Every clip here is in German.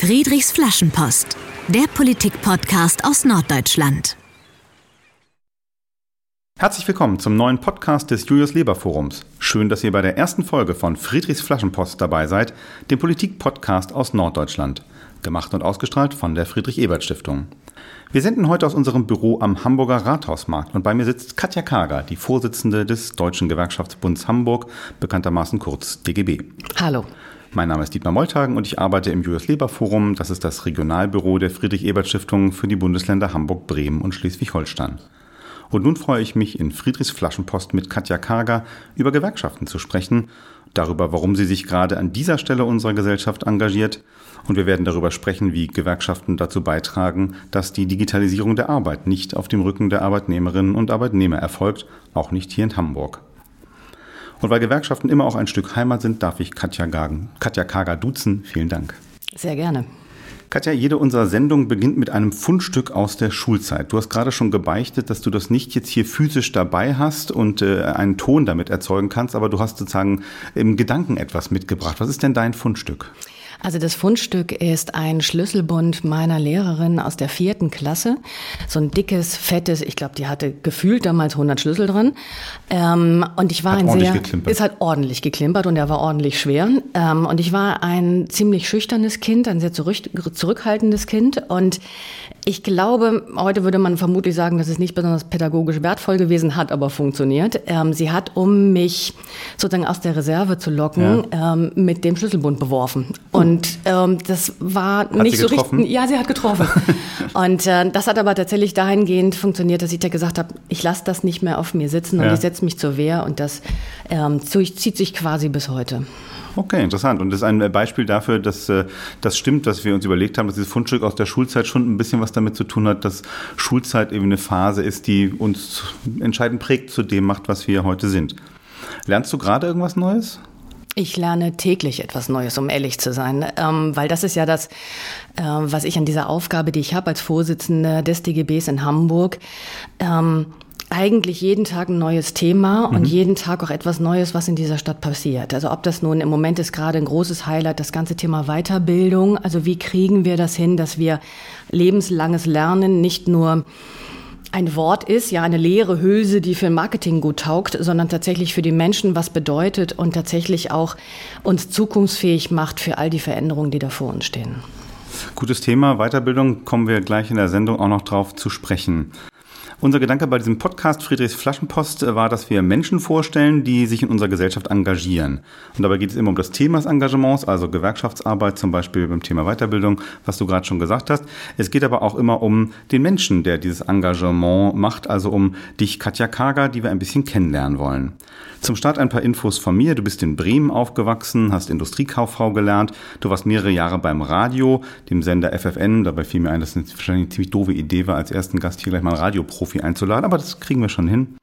Friedrichs Flaschenpost, der Politik-Podcast aus Norddeutschland. Herzlich willkommen zum neuen Podcast des Julius Leber Forums. Schön, dass ihr bei der ersten Folge von Friedrichs Flaschenpost dabei seid, dem Politik-Podcast aus Norddeutschland. Gemacht und ausgestrahlt von der Friedrich-Ebert-Stiftung. Wir senden heute aus unserem Büro am Hamburger Rathausmarkt und bei mir sitzt Katja Kager, die Vorsitzende des Deutschen Gewerkschaftsbunds Hamburg, bekanntermaßen kurz DGB. Hallo. Mein Name ist Dietmar Moltagen und ich arbeite im Julius Leber Forum. Das ist das Regionalbüro der Friedrich-Ebert-Stiftung für die Bundesländer Hamburg, Bremen und Schleswig-Holstein. Und nun freue ich mich, in Friedrichs Flaschenpost mit Katja Kager über Gewerkschaften zu sprechen, darüber, warum sie sich gerade an dieser Stelle unserer Gesellschaft engagiert. Und wir werden darüber sprechen, wie Gewerkschaften dazu beitragen, dass die Digitalisierung der Arbeit nicht auf dem Rücken der Arbeitnehmerinnen und Arbeitnehmer erfolgt, auch nicht hier in Hamburg. Und weil Gewerkschaften immer auch ein Stück Heimat sind, darf ich Katja, Gagen, Katja Kager duzen. Vielen Dank. Sehr gerne. Katja, jede unserer Sendungen beginnt mit einem Fundstück aus der Schulzeit. Du hast gerade schon gebeichtet, dass du das nicht jetzt hier physisch dabei hast und äh, einen Ton damit erzeugen kannst, aber du hast sozusagen im Gedanken etwas mitgebracht. Was ist denn dein Fundstück? Also das Fundstück ist ein Schlüsselbund meiner Lehrerin aus der vierten Klasse. So ein dickes, fettes, ich glaube, die hatte gefühlt damals 100 Schlüssel drin. Ähm, und ich war hat ein sehr, geklimpert. ist halt ordentlich geklimpert und er war ordentlich schwer. Ähm, und ich war ein ziemlich schüchternes Kind, ein sehr zurück, zurückhaltendes Kind und ich glaube, heute würde man vermutlich sagen, dass es nicht besonders pädagogisch wertvoll gewesen hat, aber funktioniert. Ähm, sie hat, um mich sozusagen aus der Reserve zu locken, ja. ähm, mit dem Schlüsselbund beworfen. Und ähm, das war hat nicht so getroffen? richtig. Ja, sie hat getroffen. und äh, das hat aber tatsächlich dahingehend funktioniert, dass ich da gesagt habe, ich lasse das nicht mehr auf mir sitzen und Ja. ich setze mich zur Wehr. Und das ähm, zieht sich quasi bis heute. Okay, interessant. Und das ist ein Beispiel dafür, dass äh, das stimmt, dass wir uns überlegt haben, dass dieses Fundstück aus der Schulzeit schon ein bisschen was damit zu tun hat, dass Schulzeit eben eine Phase ist, die uns entscheidend prägt zu dem macht, was wir heute sind. Lernst du gerade irgendwas Neues? Ich lerne täglich etwas Neues, um ehrlich zu sein, ähm, weil das ist ja das, äh, was ich an dieser Aufgabe, die ich habe als Vorsitzende des DGBs in Hamburg, ähm, eigentlich jeden Tag ein neues Thema und jeden Tag auch etwas Neues, was in dieser Stadt passiert. Also ob das nun im Moment ist gerade ein großes Highlight, das ganze Thema Weiterbildung. Also wie kriegen wir das hin, dass wir lebenslanges Lernen nicht nur ein Wort ist, ja eine leere Hülse, die für Marketing gut taugt, sondern tatsächlich für die Menschen was bedeutet und tatsächlich auch uns zukunftsfähig macht für all die Veränderungen, die da vor uns stehen. Gutes Thema, Weiterbildung, kommen wir gleich in der Sendung auch noch drauf zu sprechen. Unser Gedanke bei diesem Podcast Friedrichs Flaschenpost äh, war, dass wir Menschen vorstellen, die sich in unserer Gesellschaft engagieren. Und dabei geht es immer um das Thema des Engagements, also Gewerkschaftsarbeit zum Beispiel beim Thema Weiterbildung, was du gerade schon gesagt hast. Es geht aber auch immer um den Menschen, der dieses Engagement macht, also um dich, Katja Kager, die wir ein bisschen kennenlernen wollen. Zum Start ein paar Infos von mir. Du bist in Bremen aufgewachsen, hast Industriekauffrau gelernt. Du warst mehrere Jahre beim Radio, dem Sender FFN. Dabei fiel mir ein, dass es wahrscheinlich eine ziemlich doofe Idee war, als ersten Gast hier gleich mal einen Radioprofi einzuladen. Aber das kriegen wir schon hin.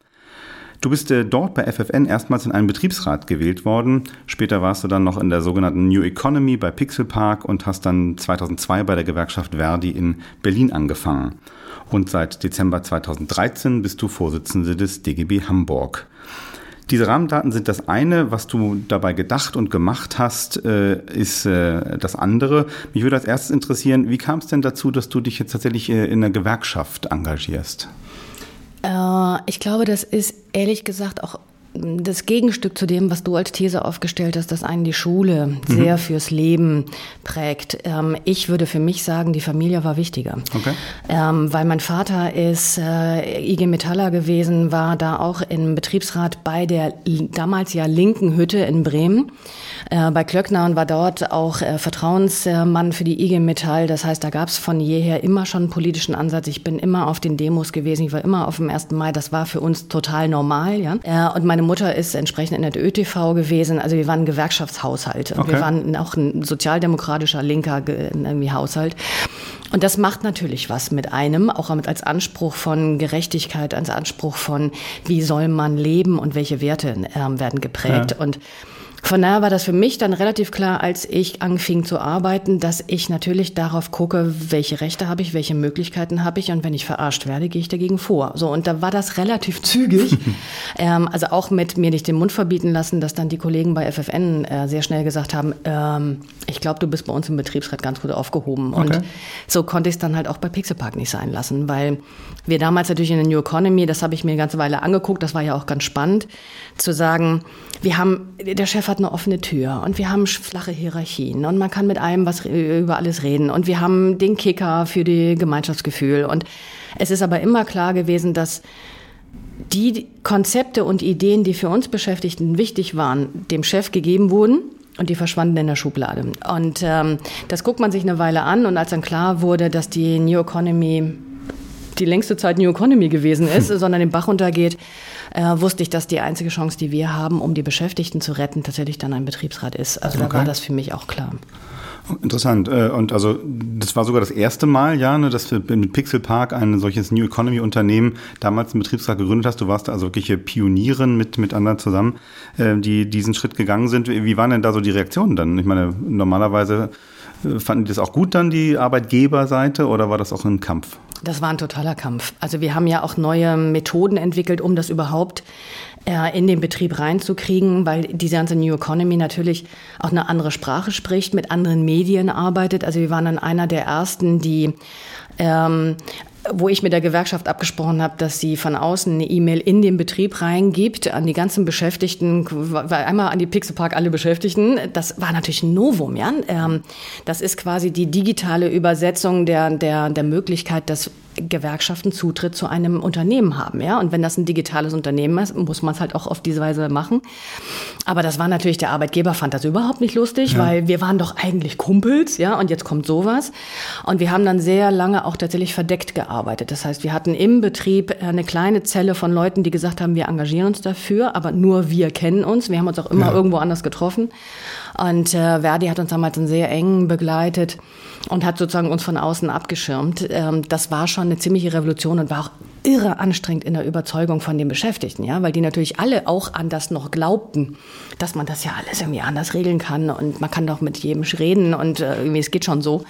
Du bist äh, dort bei FFN erstmals in einen Betriebsrat gewählt worden. Später warst du dann noch in der sogenannten New Economy bei Pixel Park und hast dann 2002 bei der Gewerkschaft Verdi in Berlin angefangen. Und seit Dezember 2013 bist du Vorsitzende des DGB Hamburg. Diese Rahmendaten sind das eine, was du dabei gedacht und gemacht hast, äh, ist äh, das andere. Mich würde als erstes interessieren, wie kam es denn dazu, dass du dich jetzt tatsächlich äh, in einer Gewerkschaft engagierst? Ich glaube, das ist ehrlich gesagt auch das Gegenstück zu dem, was du als These aufgestellt hast, dass einen die Schule sehr fürs Leben prägt. Ähm, ich würde für mich sagen, die Familie war wichtiger. Okay. Ähm, weil mein Vater ist äh, IG Metaller gewesen, war da auch im Betriebsrat bei der damals ja linken Hütte in Bremen. Äh, bei Klöckner und war dort auch äh, Vertrauensmann für die IG Metall. Das heißt, da gab es von jeher immer schon einen politischen Ansatz. Ich bin immer auf den Demos gewesen. Ich war immer auf dem 1. Mai. Das war für uns total normal. Ja? Äh, und meine Mutter ist entsprechend in der ÖTV gewesen. Also wir waren ein Gewerkschaftshaushalt. Okay. wir waren auch ein sozialdemokratischer, linker Haushalt. Und das macht natürlich was mit einem, auch als Anspruch von Gerechtigkeit, als Anspruch von, wie soll man leben und welche Werte ähm, werden geprägt. Ja. Und von daher war das für mich dann relativ klar, als ich anfing zu arbeiten, dass ich natürlich darauf gucke, welche Rechte habe ich, welche Möglichkeiten habe ich und wenn ich verarscht werde, gehe ich dagegen vor. So und da war das relativ zügig. ähm, also auch mit mir nicht den Mund verbieten lassen, dass dann die Kollegen bei FFN äh, sehr schnell gesagt haben, ähm, ich glaube, du bist bei uns im Betriebsrat ganz gut aufgehoben. Okay. Und so konnte ich es dann halt auch bei Pixelpark nicht sein lassen, weil wir damals natürlich in der New Economy, das habe ich mir eine ganze Weile angeguckt, das war ja auch ganz spannend, zu sagen, wir haben, der Chef hat eine offene Tür und wir haben flache Hierarchien und man kann mit allem was über alles reden und wir haben den Kicker für die Gemeinschaftsgefühl und es ist aber immer klar gewesen, dass die Konzepte und Ideen, die für uns Beschäftigten wichtig waren, dem Chef gegeben wurden und die verschwanden in der Schublade. Und ähm, das guckt man sich eine Weile an und als dann klar wurde, dass die New Economy die längste Zeit New Economy gewesen ist, sondern den Bach runtergeht, äh, wusste ich, dass die einzige Chance, die wir haben, um die Beschäftigten zu retten, tatsächlich dann ein Betriebsrat ist. Also okay. da war das für mich auch klar. Interessant. Äh, und also das war sogar das erste Mal, ja, ne, dass du mit Pixel Park ein solches New Economy Unternehmen damals einen Betriebsrat gegründet hast. Du warst da also wirkliche Pionierin mit, mit anderen zusammen, äh, die diesen Schritt gegangen sind. Wie waren denn da so die Reaktionen dann? Ich meine, normalerweise äh, fanden die das auch gut dann, die Arbeitgeberseite, oder war das auch ein Kampf? Das war ein totaler Kampf. Also wir haben ja auch neue Methoden entwickelt, um das überhaupt äh, in den Betrieb reinzukriegen, weil diese ganze New Economy natürlich auch eine andere Sprache spricht, mit anderen Medien arbeitet. Also wir waren dann einer der ersten, die ähm, wo ich mit der Gewerkschaft abgesprochen habe, dass sie von außen eine E-Mail in den Betrieb reingibt an die ganzen Beschäftigten, einmal an die Pixelpark alle Beschäftigten. Das war natürlich ein Novum, ja. Ähm, das ist quasi die digitale Übersetzung der, der, der Möglichkeit, dass Gewerkschaften Zutritt zu einem Unternehmen haben, ja. Und wenn das ein digitales Unternehmen ist, muss man es halt auch auf diese Weise machen. Aber das war natürlich, der Arbeitgeber fand das überhaupt nicht lustig, ja. weil wir waren doch eigentlich Kumpels, ja. Und jetzt kommt sowas. Und wir haben dann sehr lange auch tatsächlich verdeckt gearbeitet. Das heißt, wir hatten im Betrieb eine kleine Zelle von Leuten, die gesagt haben, wir engagieren uns dafür, aber nur wir kennen uns. Wir haben uns auch immer ja. irgendwo anders getroffen. Und äh, Verdi hat uns damals sehr eng begleitet und hat sozusagen uns von außen abgeschirmt. Ähm, das war schon eine ziemliche Revolution und war auch irre anstrengend in der Überzeugung von den Beschäftigten, ja, weil die natürlich alle auch an das noch glaubten, dass man das ja alles irgendwie anders regeln kann und man kann doch mit jedem reden und äh, irgendwie es geht schon so.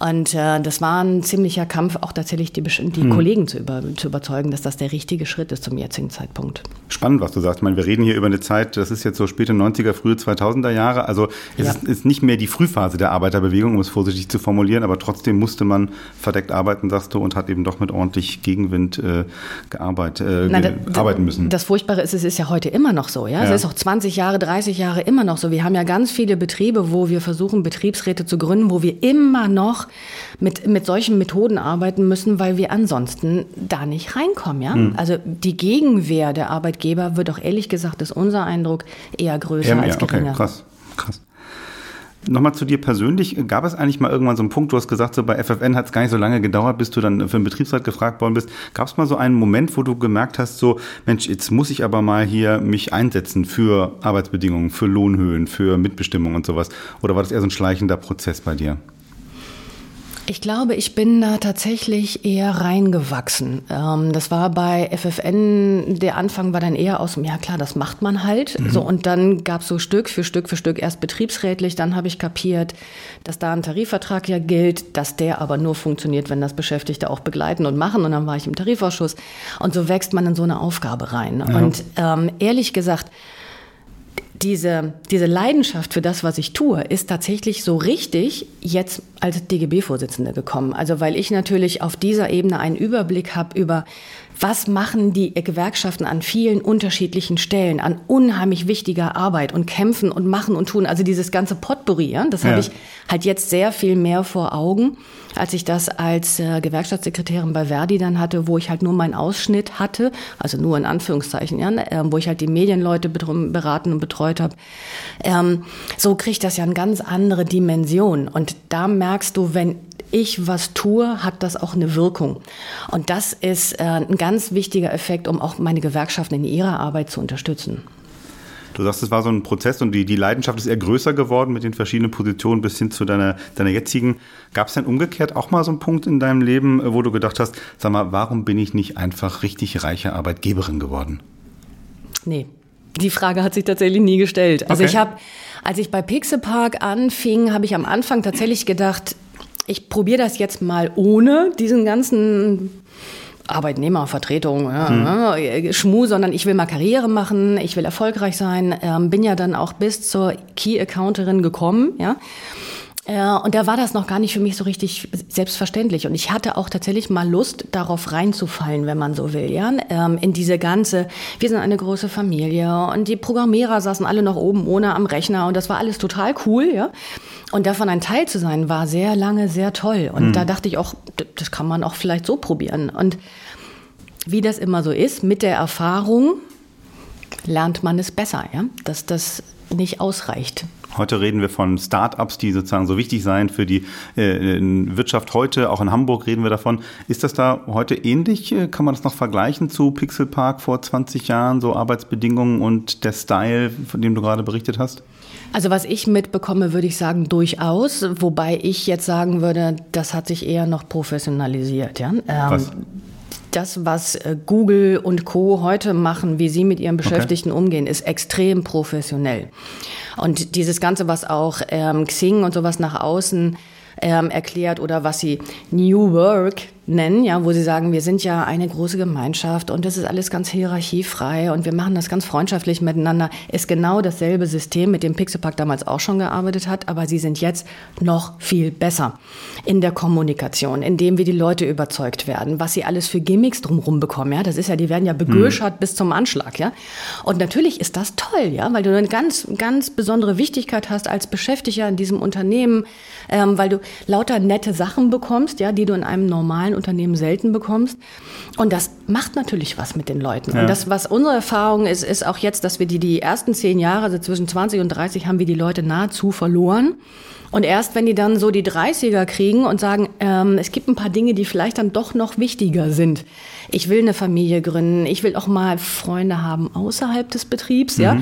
Und äh, das war ein ziemlicher Kampf, auch tatsächlich die, die hm. Kollegen zu, über, zu überzeugen, dass das der richtige Schritt ist zum jetzigen Zeitpunkt. Spannend, was du sagst. Ich meine, wir reden hier über eine Zeit, das ist jetzt so späte 90er, frühe 2000er Jahre. Also es ja. ist, ist, nicht mehr die Frühphase der Arbeiterbewegung, um es vorsichtig zu formulieren, aber trotzdem musste man verdeckt arbeiten, sagst du, und hat eben doch mit ordentlich Gegenwind äh, gearbeitet, äh, Nein, da, arbeiten müssen. Das Furchtbare ist, es ist ja heute immer noch so. Ja? ja? Es ist auch 20 Jahre, 30 Jahre immer noch so. Wir haben ja ganz viele Betriebe, wo wir versuchen, Betriebsräte zu gründen, wo wir immer noch mit, mit solchen Methoden arbeiten müssen, weil wir ansonsten da nicht reinkommen. Ja? Hm. Also die Gegenwehr der Arbeitgeber wird auch ehrlich gesagt, ist unser Eindruck, eher größer ja, als geringer. Okay, krass, krass. Nochmal zu dir persönlich. Gab es eigentlich mal irgendwann so einen Punkt, du hast gesagt, so bei FFN hat es gar nicht so lange gedauert, bis du dann für den Betriebsrat gefragt worden bist. Gab es mal so einen Moment, wo du gemerkt hast, so, Mensch, jetzt muss ich aber mal hier mich einsetzen für Arbeitsbedingungen, für Lohnhöhen, für Mitbestimmung und sowas? Oder war das eher so ein schleichender Prozess bei dir? Ich glaube, ich bin da tatsächlich eher reingewachsen. Ähm, das war bei FFN, der Anfang war dann eher aus dem, ja klar, das macht man halt. Mhm. So, und dann gab es so Stück für Stück für Stück erst betriebsrätlich, dann habe ich kapiert, dass da ein Tarifvertrag ja gilt, dass der aber nur funktioniert, wenn das Beschäftigte auch begleiten und machen. Und dann war ich im Tarifausschuss. Und so wächst man in so eine Aufgabe rein. Ja. Und ähm, ehrlich gesagt, diese, diese Leidenschaft für das, was ich tue, ist tatsächlich so richtig jetzt als DGB-Vorsitzende gekommen. Also weil ich natürlich auf dieser Ebene einen Überblick habe über was machen die Gewerkschaften an vielen unterschiedlichen Stellen, an unheimlich wichtiger Arbeit und kämpfen und machen und tun. Also dieses ganze Potpourri, ja, das ja. habe ich halt jetzt sehr viel mehr vor Augen, als ich das als äh, Gewerkschaftssekretärin bei Verdi dann hatte, wo ich halt nur meinen Ausschnitt hatte, also nur in Anführungszeichen, ja, äh, wo ich halt die Medienleute beraten und betreut habe. Ähm, so kriegt das ja eine ganz andere Dimension. Und da merkst du, wenn ich was tue, hat das auch eine Wirkung. Und das ist äh, ein ganz wichtiger Effekt, um auch meine Gewerkschaften in ihrer Arbeit zu unterstützen. Du sagst, es war so ein Prozess und die, die Leidenschaft ist eher größer geworden mit den verschiedenen Positionen bis hin zu deiner, deiner jetzigen. Gab es denn umgekehrt auch mal so einen Punkt in deinem Leben, wo du gedacht hast, sag mal, warum bin ich nicht einfach richtig reiche Arbeitgeberin geworden? Nee, die Frage hat sich tatsächlich nie gestellt. Also okay. ich habe, als ich bei Pixepark anfing, habe ich am Anfang tatsächlich gedacht, ich probiere das jetzt mal ohne diesen ganzen Arbeitnehmervertretung, ja, hm. Schmu, sondern ich will mal Karriere machen, ich will erfolgreich sein, ähm, bin ja dann auch bis zur Key Accounterin gekommen, ja. Und da war das noch gar nicht für mich so richtig selbstverständlich. Und ich hatte auch tatsächlich mal Lust, darauf reinzufallen, wenn man so will, ja, ähm, in diese ganze, wir sind eine große Familie und die Programmierer saßen alle noch oben ohne am Rechner und das war alles total cool, ja. Und davon ein Teil zu sein, war sehr lange sehr toll. Und mhm. da dachte ich auch, das kann man auch vielleicht so probieren. Und wie das immer so ist, mit der Erfahrung lernt man es besser, ja, dass das nicht ausreicht. Heute reden wir von Start-ups, die sozusagen so wichtig seien für die äh, Wirtschaft heute. Auch in Hamburg reden wir davon. Ist das da heute ähnlich? Kann man das noch vergleichen zu Pixel Park vor 20 Jahren, so Arbeitsbedingungen und der Style, von dem du gerade berichtet hast? Also was ich mitbekomme, würde ich sagen, durchaus. Wobei ich jetzt sagen würde, das hat sich eher noch professionalisiert. Ja? Ähm, das, was äh, Google und Co. heute machen, wie sie mit ihren Beschäftigten okay. umgehen, ist extrem professionell. Und dieses Ganze, was auch ähm, Xing und sowas nach außen ähm, erklärt oder was sie New Work nennen, ja, wo sie sagen, wir sind ja eine große Gemeinschaft und das ist alles ganz hierarchiefrei und wir machen das ganz freundschaftlich miteinander, ist genau dasselbe System, mit dem Pixelpack damals auch schon gearbeitet hat, aber sie sind jetzt noch viel besser in der Kommunikation, indem wir die Leute überzeugt werden, was sie alles für Gimmicks drumherum bekommen, ja, das ist ja, die werden ja begöschert hm. bis zum Anschlag, ja, und natürlich ist das toll, ja, weil du eine ganz, ganz besondere Wichtigkeit hast als Beschäftigter in diesem Unternehmen, ähm, weil du lauter nette Sachen bekommst, ja, die du in einem normalen Unternehmen selten bekommst. Und das macht natürlich was mit den Leuten. Ja. Und das, was unsere Erfahrung ist, ist auch jetzt, dass wir die, die ersten zehn Jahre, also zwischen 20 und 30, haben wir die Leute nahezu verloren. Und erst wenn die dann so die 30er kriegen und sagen, ähm, es gibt ein paar Dinge, die vielleicht dann doch noch wichtiger sind. Ich will eine Familie gründen, ich will auch mal Freunde haben außerhalb des Betriebs, mhm. ja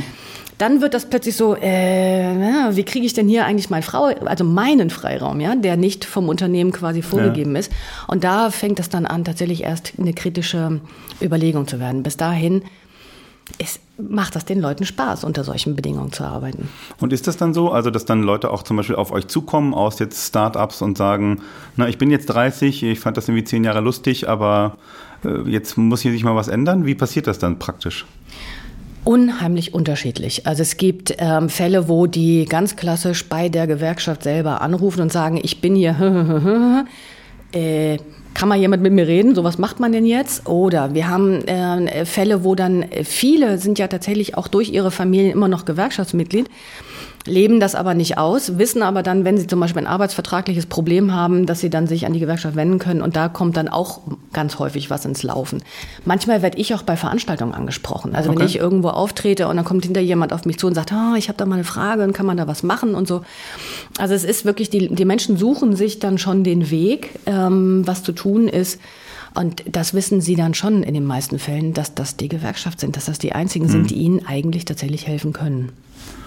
dann wird das plötzlich so, äh, wie kriege ich denn hier eigentlich mein Frau, also meinen Freiraum, ja, der nicht vom Unternehmen quasi vorgegeben ja. ist. Und da fängt es dann an, tatsächlich erst eine kritische Überlegung zu werden. Bis dahin ist, macht das den Leuten Spaß, unter solchen Bedingungen zu arbeiten. Und ist das dann so, also dass dann Leute auch zum Beispiel auf euch zukommen aus jetzt Startups und sagen, na, ich bin jetzt 30, ich fand das irgendwie zehn Jahre lustig, aber äh, jetzt muss hier sich mal was ändern. Wie passiert das dann praktisch? Unheimlich unterschiedlich. Also es gibt ähm, Fälle, wo die ganz klassisch bei der Gewerkschaft selber anrufen und sagen, ich bin hier, äh, kann mal jemand mit mir reden? So was macht man denn jetzt? Oder wir haben äh, Fälle, wo dann viele sind ja tatsächlich auch durch ihre Familien immer noch Gewerkschaftsmitglied leben das aber nicht aus, wissen aber dann, wenn sie zum Beispiel ein arbeitsvertragliches Problem haben, dass sie dann sich an die Gewerkschaft wenden können und da kommt dann auch ganz häufig was ins Laufen. Manchmal werde ich auch bei Veranstaltungen angesprochen. Also okay. wenn ich irgendwo auftrete und dann kommt hinter jemand auf mich zu und sagt, oh, ich habe da mal eine Frage und kann man da was machen und so. Also es ist wirklich, die, die Menschen suchen sich dann schon den Weg, ähm, was zu tun ist. Und das wissen sie dann schon in den meisten Fällen, dass das die Gewerkschaft sind, dass das die einzigen mhm. sind, die ihnen eigentlich tatsächlich helfen können.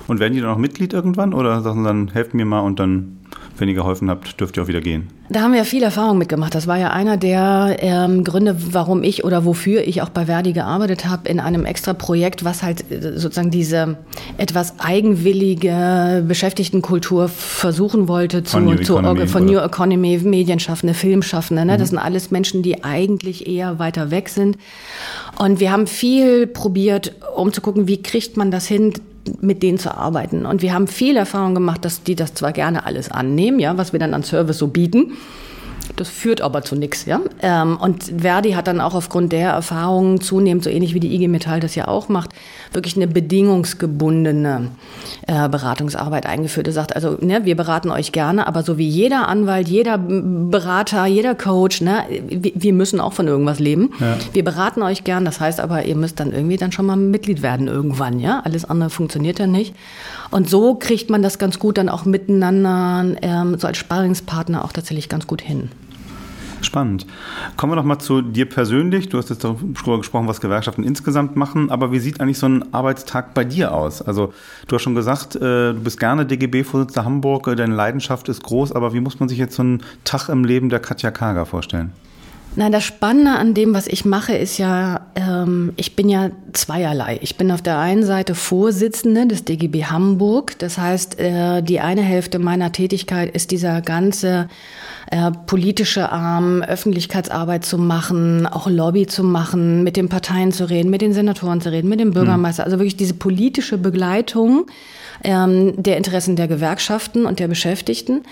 Und werden die dann auch Mitglied irgendwann oder sagen sie dann, helft mir mal und dann, wenn ihr geholfen habt, dürft ihr auch wieder gehen? Da haben wir viel Erfahrung mitgemacht. Das war ja einer der ähm, Gründe, warum ich oder wofür ich auch bei Verdi gearbeitet habe, in einem extra Projekt, was halt äh, sozusagen diese etwas eigenwillige Beschäftigtenkultur versuchen wollte zu, von New zu Economy, von New Economy, Medienschaffende, Filmschaffende. Ne? Mhm. Das sind alles Menschen, die eigentlich eher weiter weg sind. Und wir haben viel probiert, um zu gucken, wie kriegt man das hin, mit denen zu arbeiten. Und wir haben viel Erfahrung gemacht, dass die das zwar gerne alles annehmen, ja, was wir dann an Service so bieten, das führt aber zu nichts, ja. Ähm, und Verdi hat dann auch aufgrund der Erfahrungen zunehmend, so ähnlich wie die IG Metall das ja auch macht, wirklich eine bedingungsgebundene äh, Beratungsarbeit eingeführt. Er sagt also, ne, wir beraten euch gerne, aber so wie jeder Anwalt, jeder Berater, jeder Coach, ne, wir müssen auch von irgendwas leben. Ja. Wir beraten euch gern, das heißt aber, ihr müsst dann irgendwie dann schon mal Mitglied werden irgendwann, ja. Alles andere funktioniert ja nicht. Und so kriegt man das ganz gut dann auch miteinander, ähm, so als Sparingspartner auch tatsächlich ganz gut hin. Spannend. Kommen wir noch mal zu dir persönlich. Du hast jetzt darüber gesprochen, was Gewerkschaften insgesamt machen, aber wie sieht eigentlich so ein Arbeitstag bei dir aus? Also du hast schon gesagt, äh, du bist gerne DGB-Vorsitzender Hamburg, äh, deine Leidenschaft ist groß, aber wie muss man sich jetzt so einen Tag im Leben der Katja Kager vorstellen? Nein, das Spannende an dem, was ich mache, ist ja, ähm, ich bin ja zweierlei. Ich bin auf der einen Seite Vorsitzende des DGB Hamburg. Das heißt, äh, die eine Hälfte meiner Tätigkeit ist dieser ganze äh, politische Arm, Öffentlichkeitsarbeit zu machen, auch Lobby zu machen, mit den Parteien zu reden, mit den Senatoren zu reden, mit dem Bürgermeister. Mhm. Also wirklich diese politische Begleitung ähm, der Interessen der Gewerkschaften und der Beschäftigten.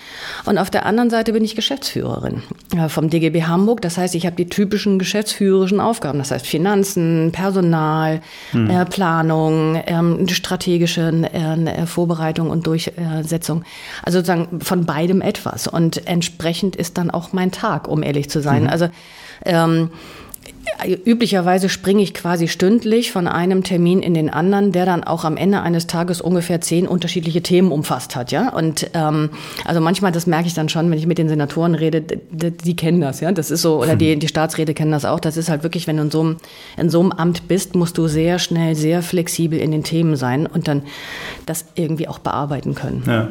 Und auf der anderen Seite bin ich Geschäftsführerin äh, vom DGB Hamburg. Das heißt, ich habe die typischen geschäftsführerischen Aufgaben. Das heißt Finanzen, Personal, hm. äh, Planung, ähm, strategische äh, Vorbereitung und Durchsetzung. Also sozusagen von beidem etwas. Und entsprechend ist dann auch mein Tag, um ehrlich zu sein. Mhm. Also ähm, Üblicherweise springe ich quasi stündlich von einem Termin in den anderen, der dann auch am Ende eines Tages ungefähr zehn unterschiedliche Themen umfasst hat, ja. Und ähm, also manchmal, das merke ich dann schon, wenn ich mit den Senatoren rede, die, die kennen das, ja. Das ist so, oder die, die Staatsräte kennen das auch. Das ist halt wirklich, wenn du in so, einem, in so einem Amt bist, musst du sehr schnell, sehr flexibel in den Themen sein und dann das irgendwie auch bearbeiten können. Ja.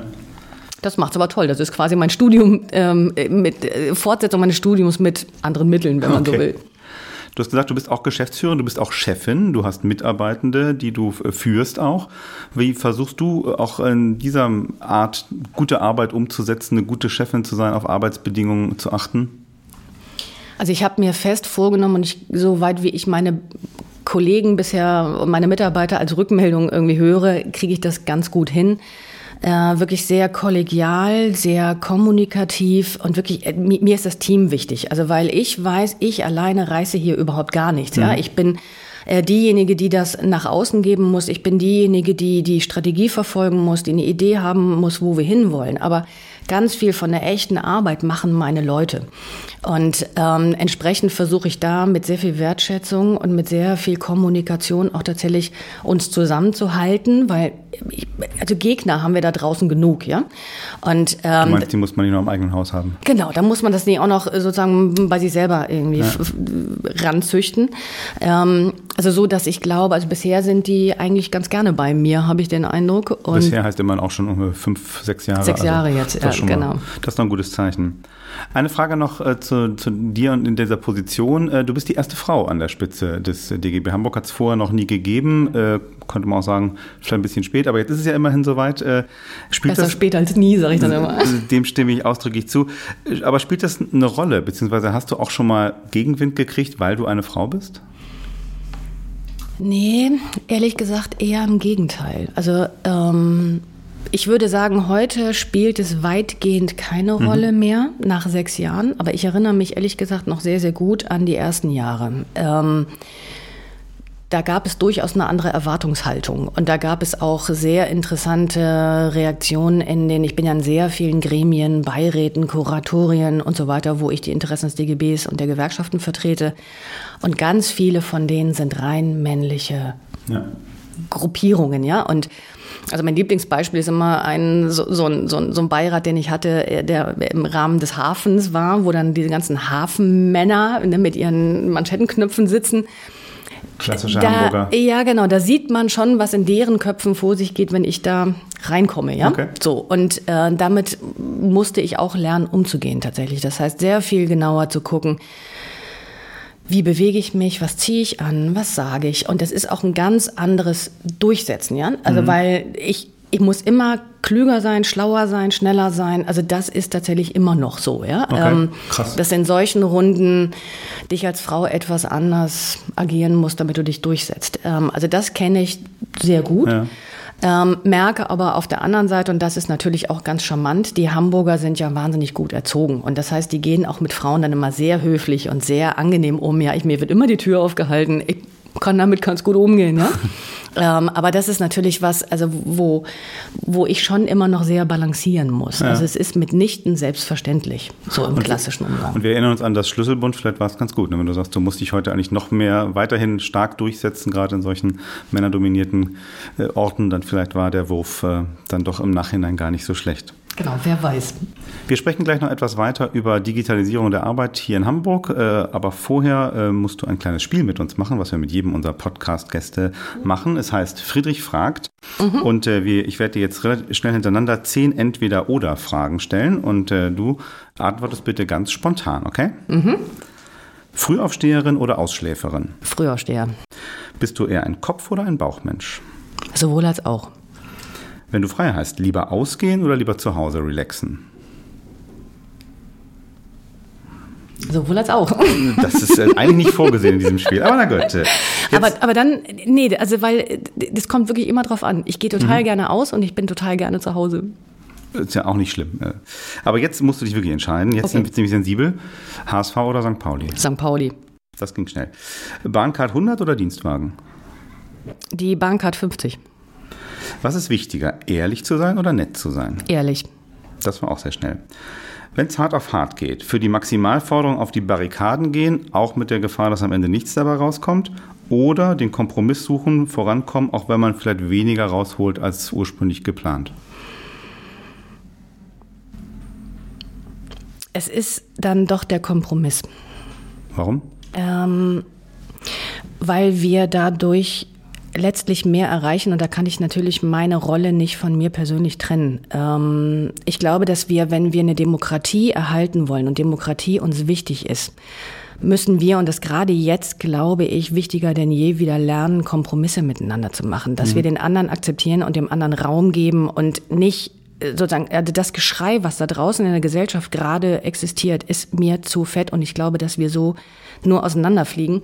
Das macht's aber toll. Das ist quasi mein Studium ähm, mit äh, Fortsetzung meines Studiums mit anderen Mitteln, wenn man okay. so will. Du hast gesagt, du bist auch Geschäftsführerin, du bist auch Chefin, du hast Mitarbeitende, die du äh, führst auch. Wie versuchst du auch in dieser Art gute Arbeit umzusetzen, eine gute Chefin zu sein, auf Arbeitsbedingungen zu achten? Also ich habe mir fest vorgenommen und ich, soweit wie ich meine Kollegen bisher und meine Mitarbeiter als Rückmeldung irgendwie höre, kriege ich das ganz gut hin äh, wirklich sehr kollegial, sehr kommunikativ und wirklich, äh, mir ist das Team wichtig. Also weil ich weiß, ich alleine reiße hier überhaupt gar nichts. Mhm. Ja, ich bin äh, diejenige, die das nach außen geben muss. Ich bin diejenige, die die Strategie verfolgen muss, die eine Idee haben muss, wo wir hinwollen. Aber ganz viel von der echten Arbeit machen meine Leute. Und ähm, entsprechend versuche ich da mit sehr viel Wertschätzung und mit sehr viel Kommunikation auch tatsächlich uns zusammenzuhalten, weil ich, also Gegner haben wir da draußen genug, ja. Und ähm, du meinst, die muss man nicht nur im eigenen Haus haben? Genau, da muss man das nicht auch noch sozusagen bei sich selber irgendwie ja. ranzüchten. Ähm, also so, dass ich glaube, also bisher sind die eigentlich ganz gerne bei mir, habe ich den Eindruck. Und bisher heißt immer auch schon fünf, sechs Jahre. Sechs Jahre also, jetzt, ja, genau. Mal, das ist doch ein gutes Zeichen. Eine Frage noch äh, zu, zu, dir und in dieser Position. Äh, du bist die erste Frau an der Spitze des DGB Hamburg, hat es vorher noch nie gegeben. Äh, konnte man auch sagen, vielleicht ein bisschen spät, aber jetzt ist es ja immerhin soweit. Äh, spielt Besser das, spät als nie, sage ich dann immer. Dem stimme ich ausdrücklich zu. Aber spielt das eine Rolle, beziehungsweise hast du auch schon mal Gegenwind gekriegt, weil du eine Frau bist? Nee, ehrlich gesagt eher im Gegenteil. Also ähm, ich würde sagen, heute spielt es weitgehend keine mhm. Rolle mehr nach sechs Jahren. Aber ich erinnere mich ehrlich gesagt noch sehr, sehr gut an die ersten Jahre. Ähm, da gab es durchaus eine andere Erwartungshaltung. Und da gab es auch sehr interessante Reaktionen in den, ich bin ja in sehr vielen Gremien, Beiräten, Kuratorien und so weiter, wo ich die Interessen des DGBs und der Gewerkschaften vertrete. Und ganz viele von denen sind rein männliche ja. Gruppierungen, ja. Und also mein Lieblingsbeispiel ist immer ein so, so, ein, so, ein, so ein Beirat, den ich hatte, äh, der im Rahmen des Hafens war, wo dann diese ganzen Hafenmänner ne, mit ihren Manschettenknöpfen sitzen. Klassischer da, Hamburger. Ja, genau. Da sieht man schon, was in deren Köpfen vor sich geht, wenn ich da reinkomme, ja. Okay. So und äh, damit musste ich auch lernen, umzugehen tatsächlich. Das heißt, sehr viel genauer zu gucken wie bewege ich mich, was ziehe ich an, was sage ich. Und das ist auch ein ganz anderes Durchsetzen, ja. Also mhm. weil ich, ich muss immer klüger sein, schlauer sein, schneller sein. Also das ist tatsächlich immer noch so, ja. Okay, ähm, krass. Dass in solchen Runden dich als Frau etwas anders agieren musst, damit du dich durchsetzt. Ähm, also das kenne ich sehr gut. Ja. Ähm, merke aber auf der anderen Seite, und das ist natürlich auch ganz charmant, die Hamburger sind ja wahnsinnig gut erzogen. Und das heißt, die gehen auch mit Frauen dann immer sehr höflich und sehr angenehm um. Ja, ich, mir wird immer die Tür aufgehalten. Ich kann damit ganz gut umgehen, ja. ähm, aber das ist natürlich was, also wo, wo ich schon immer noch sehr balancieren muss. Ja. Also es ist mitnichten selbstverständlich, so im und, klassischen Umgang. Und wir erinnern uns an das Schlüsselbund, vielleicht war es ganz gut, ne? wenn du sagst, du musst dich heute eigentlich noch mehr weiterhin stark durchsetzen, gerade in solchen männerdominierten äh, Orten, dann vielleicht war der Wurf äh, dann doch im Nachhinein gar nicht so schlecht. Genau, wer weiß. Wir sprechen gleich noch etwas weiter über Digitalisierung der Arbeit hier in Hamburg. Äh, aber vorher äh, musst du ein kleines Spiel mit uns machen, was wir mit jedem unserer Podcast-Gäste machen. Es heißt Friedrich fragt. Mhm. Und äh, ich werde dir jetzt relativ schnell hintereinander zehn Entweder-Oder-Fragen stellen. Und du antwortest bitte ganz spontan, okay? Mhm. Frühaufsteherin oder Ausschläferin? Frühaufsteher. Bist du eher ein Kopf- oder ein Bauchmensch? Sowohl als auch. Wenn du frei hast, lieber ausgehen oder lieber zu Hause relaxen? Sowohl als auch. Das ist äh, eigentlich nicht vorgesehen in diesem Spiel. Aber na gut. Aber, aber dann, nee, also weil das kommt wirklich immer drauf an. Ich gehe total mhm. gerne aus und ich bin total gerne zu Hause. Ist ja auch nicht schlimm. Äh. Aber jetzt musst du dich wirklich entscheiden. Jetzt okay. sind wir ziemlich sensibel. HSV oder St. Pauli? St. Pauli. Das ging schnell. Bahncard 100 oder Dienstwagen? Die Bahncard 50. Was ist wichtiger, ehrlich zu sein oder nett zu sein? Ehrlich. Das war auch sehr schnell. Wenn es hart auf hart geht, für die Maximalforderung auf die Barrikaden gehen, auch mit der Gefahr, dass am Ende nichts dabei rauskommt, oder den Kompromiss suchen, vorankommen, auch wenn man vielleicht weniger rausholt als ursprünglich geplant? Es ist dann doch der Kompromiss. Warum? Ähm, weil wir dadurch letztlich mehr erreichen und da kann ich natürlich meine Rolle nicht von mir persönlich trennen. Ähm, ich glaube, dass wir, wenn wir eine Demokratie erhalten wollen und Demokratie uns wichtig ist, müssen wir, und das gerade jetzt, glaube ich, wichtiger denn je wieder lernen, Kompromisse miteinander zu machen, dass mhm. wir den anderen akzeptieren und dem anderen Raum geben und nicht sozusagen also das Geschrei, was da draußen in der Gesellschaft gerade existiert, ist mir zu fett und ich glaube, dass wir so nur auseinanderfliegen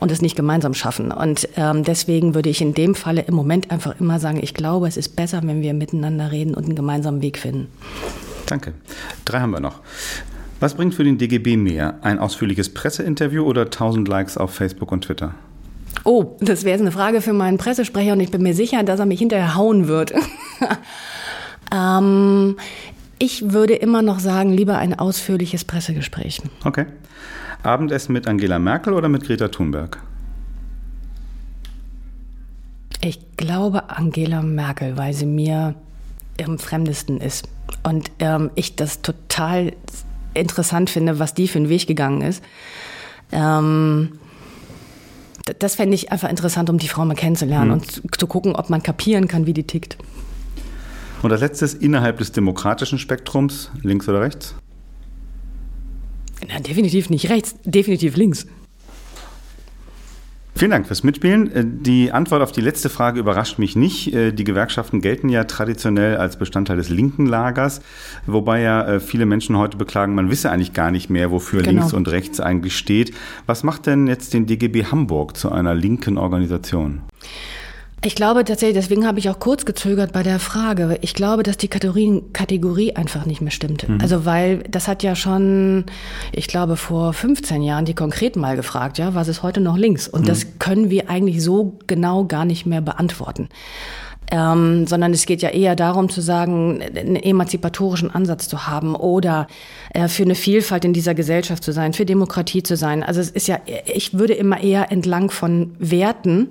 und es nicht gemeinsam schaffen. Und ähm, deswegen würde ich in dem Falle im Moment einfach immer sagen, ich glaube, es ist besser, wenn wir miteinander reden und einen gemeinsamen Weg finden. Danke. Drei haben wir noch. Was bringt für den DGB mehr? Ein ausführliches Presseinterview oder 1000 Likes auf Facebook und Twitter? Oh, das wäre jetzt eine Frage für meinen Pressesprecher und ich bin mir sicher, dass er mich hinterher hauen wird. ähm, ich würde immer noch sagen, lieber ein ausführliches Pressegespräch. Okay. Abendessen mit Angela Merkel oder mit Greta Thunberg? Ich glaube Angela Merkel, weil sie mir am fremdesten ist. Und ähm, ich das total interessant finde, was die für einen Weg gegangen ist. Ähm, das fände ich einfach interessant, um die Frau mal kennenzulernen mhm. und zu, zu gucken, ob man kapieren kann, wie die tickt. Und als letztes innerhalb des demokratischen Spektrums, links oder rechts? Na, definitiv nicht rechts, definitiv links. Vielen Dank fürs Mitspielen. Äh, die Antwort auf die letzte Frage überrascht mich nicht. Äh, die Gewerkschaften gelten ja traditionell als Bestandteil des linken Lagers, wobei ja äh, viele Menschen heute beklagen, man wisse eigentlich gar nicht mehr, wofür genau. links und rechts eigentlich steht. Was macht denn jetzt den DGB Hamburg zu einer linken Organisation? Ich glaube tatsächlich, deswegen habe ich auch kurz gezögert bei der Frage. Ich glaube, dass die Kategorien, Kategorie einfach nicht mehr stimmt. Mhm. Also weil das hat ja schon, ich glaube, vor 15 Jahren die konkret mal gefragt, ja, was ist heute noch links? Und mhm. das können wir eigentlich so genau gar nicht mehr beantworten. Ähm, sondern es geht ja eher darum zu sagen, einen emanzipatorischen Ansatz zu haben oder äh, für eine Vielfalt in dieser Gesellschaft zu sein, für Demokratie zu sein. Also es ist ja, ich würde immer eher entlang von Werten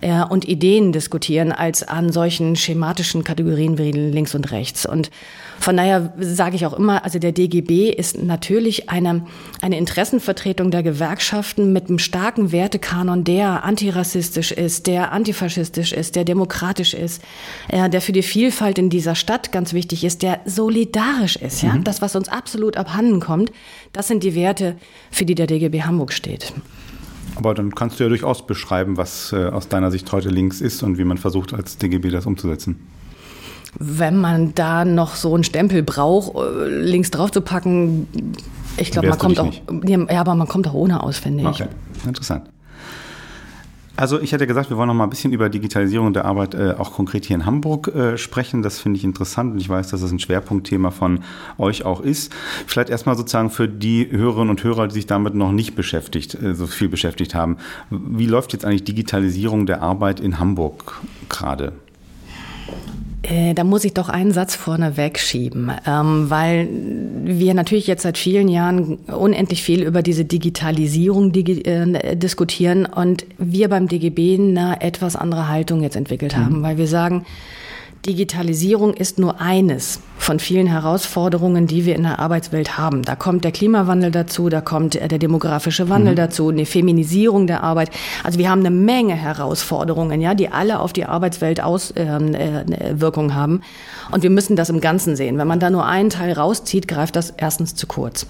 äh, und Ideen diskutieren, als an solchen schematischen Kategorien wie links und rechts. Und von daher sage ich auch immer, also der DGB ist natürlich eine, eine Interessenvertretung der Gewerkschaften mit einem starken Wertekanon, der antirassistisch ist, der antifaschistisch ist, der demokratisch ist, äh, der für die Vielfalt in dieser Stadt ganz wichtig ist, der solidarisch ist. Ja? Mhm. Das, was uns absolut abhanden kommt, das sind die Werte, für die der DGB Hamburg steht. Aber dann kannst du ja durchaus beschreiben, was äh, aus deiner Sicht heute links ist und wie man versucht, als DGB das umzusetzen. Wenn man da noch so einen Stempel braucht, äh, links drauf zu packen, ich glaube, man kommt auch, ja, aber man kommt auch ohne aus, finde ich. Okay, interessant. Also ich hatte gesagt, wir wollen noch mal ein bisschen über Digitalisierung der Arbeit äh, auch konkret hier in Hamburg äh, sprechen. Das finde ich interessant und ich weiß, dass das ein Schwerpunktthema von euch auch ist. Vielleicht erstmal sozusagen für die Hörerinnen und Hörer, die sich damit noch nicht beschäftigt, äh, so viel beschäftigt haben. Wie läuft jetzt eigentlich Digitalisierung der Arbeit in Hamburg gerade? Äh, da muss ich doch einen Satz vorne wegschieben, ähm, weil wir natürlich jetzt seit vielen Jahren unendlich viel über diese Digitalisierung digi äh, diskutieren und wir beim DGB eine etwas andere Haltung jetzt entwickelt haben, mhm. weil wir sagen, Digitalisierung ist nur eines von vielen Herausforderungen, die wir in der Arbeitswelt haben. Da kommt der Klimawandel dazu, da kommt der demografische Wandel mhm. dazu, eine Feminisierung der Arbeit. Also wir haben eine Menge Herausforderungen, ja, die alle auf die Arbeitswelt Auswirkungen ähm, äh, haben. Und wir müssen das im Ganzen sehen. Wenn man da nur einen Teil rauszieht, greift das erstens zu kurz.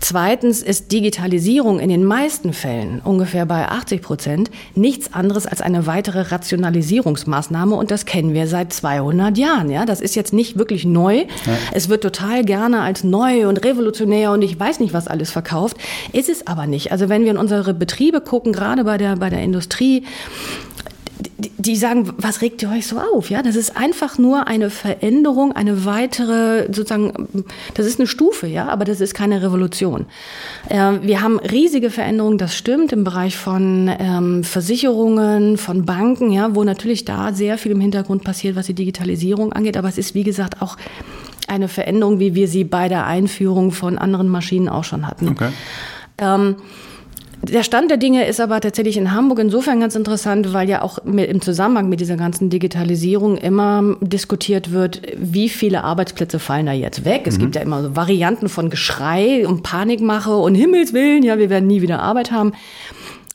Zweitens ist Digitalisierung in den meisten Fällen, ungefähr bei 80 Prozent, nichts anderes als eine weitere Rationalisierungsmaßnahme und das kennen wir seit 200 Jahren. Ja, das ist jetzt nicht wirklich neu. Ja. Es wird total gerne als neu und revolutionär und ich weiß nicht, was alles verkauft. Ist es aber nicht. Also wenn wir in unsere Betriebe gucken, gerade bei der, bei der Industrie, die sagen, was regt ihr euch so auf? Ja, das ist einfach nur eine Veränderung, eine weitere, sozusagen, das ist eine Stufe, ja, aber das ist keine Revolution. Äh, wir haben riesige Veränderungen, das stimmt, im Bereich von ähm, Versicherungen, von Banken, ja, wo natürlich da sehr viel im Hintergrund passiert, was die Digitalisierung angeht, aber es ist, wie gesagt, auch eine Veränderung, wie wir sie bei der Einführung von anderen Maschinen auch schon hatten. Okay. Ähm, der Stand der Dinge ist aber tatsächlich in Hamburg insofern ganz interessant, weil ja auch im Zusammenhang mit dieser ganzen Digitalisierung immer diskutiert wird, wie viele Arbeitsplätze fallen da jetzt weg. Es mhm. gibt ja immer so Varianten von Geschrei und Panikmache und Himmelswillen, ja, wir werden nie wieder Arbeit haben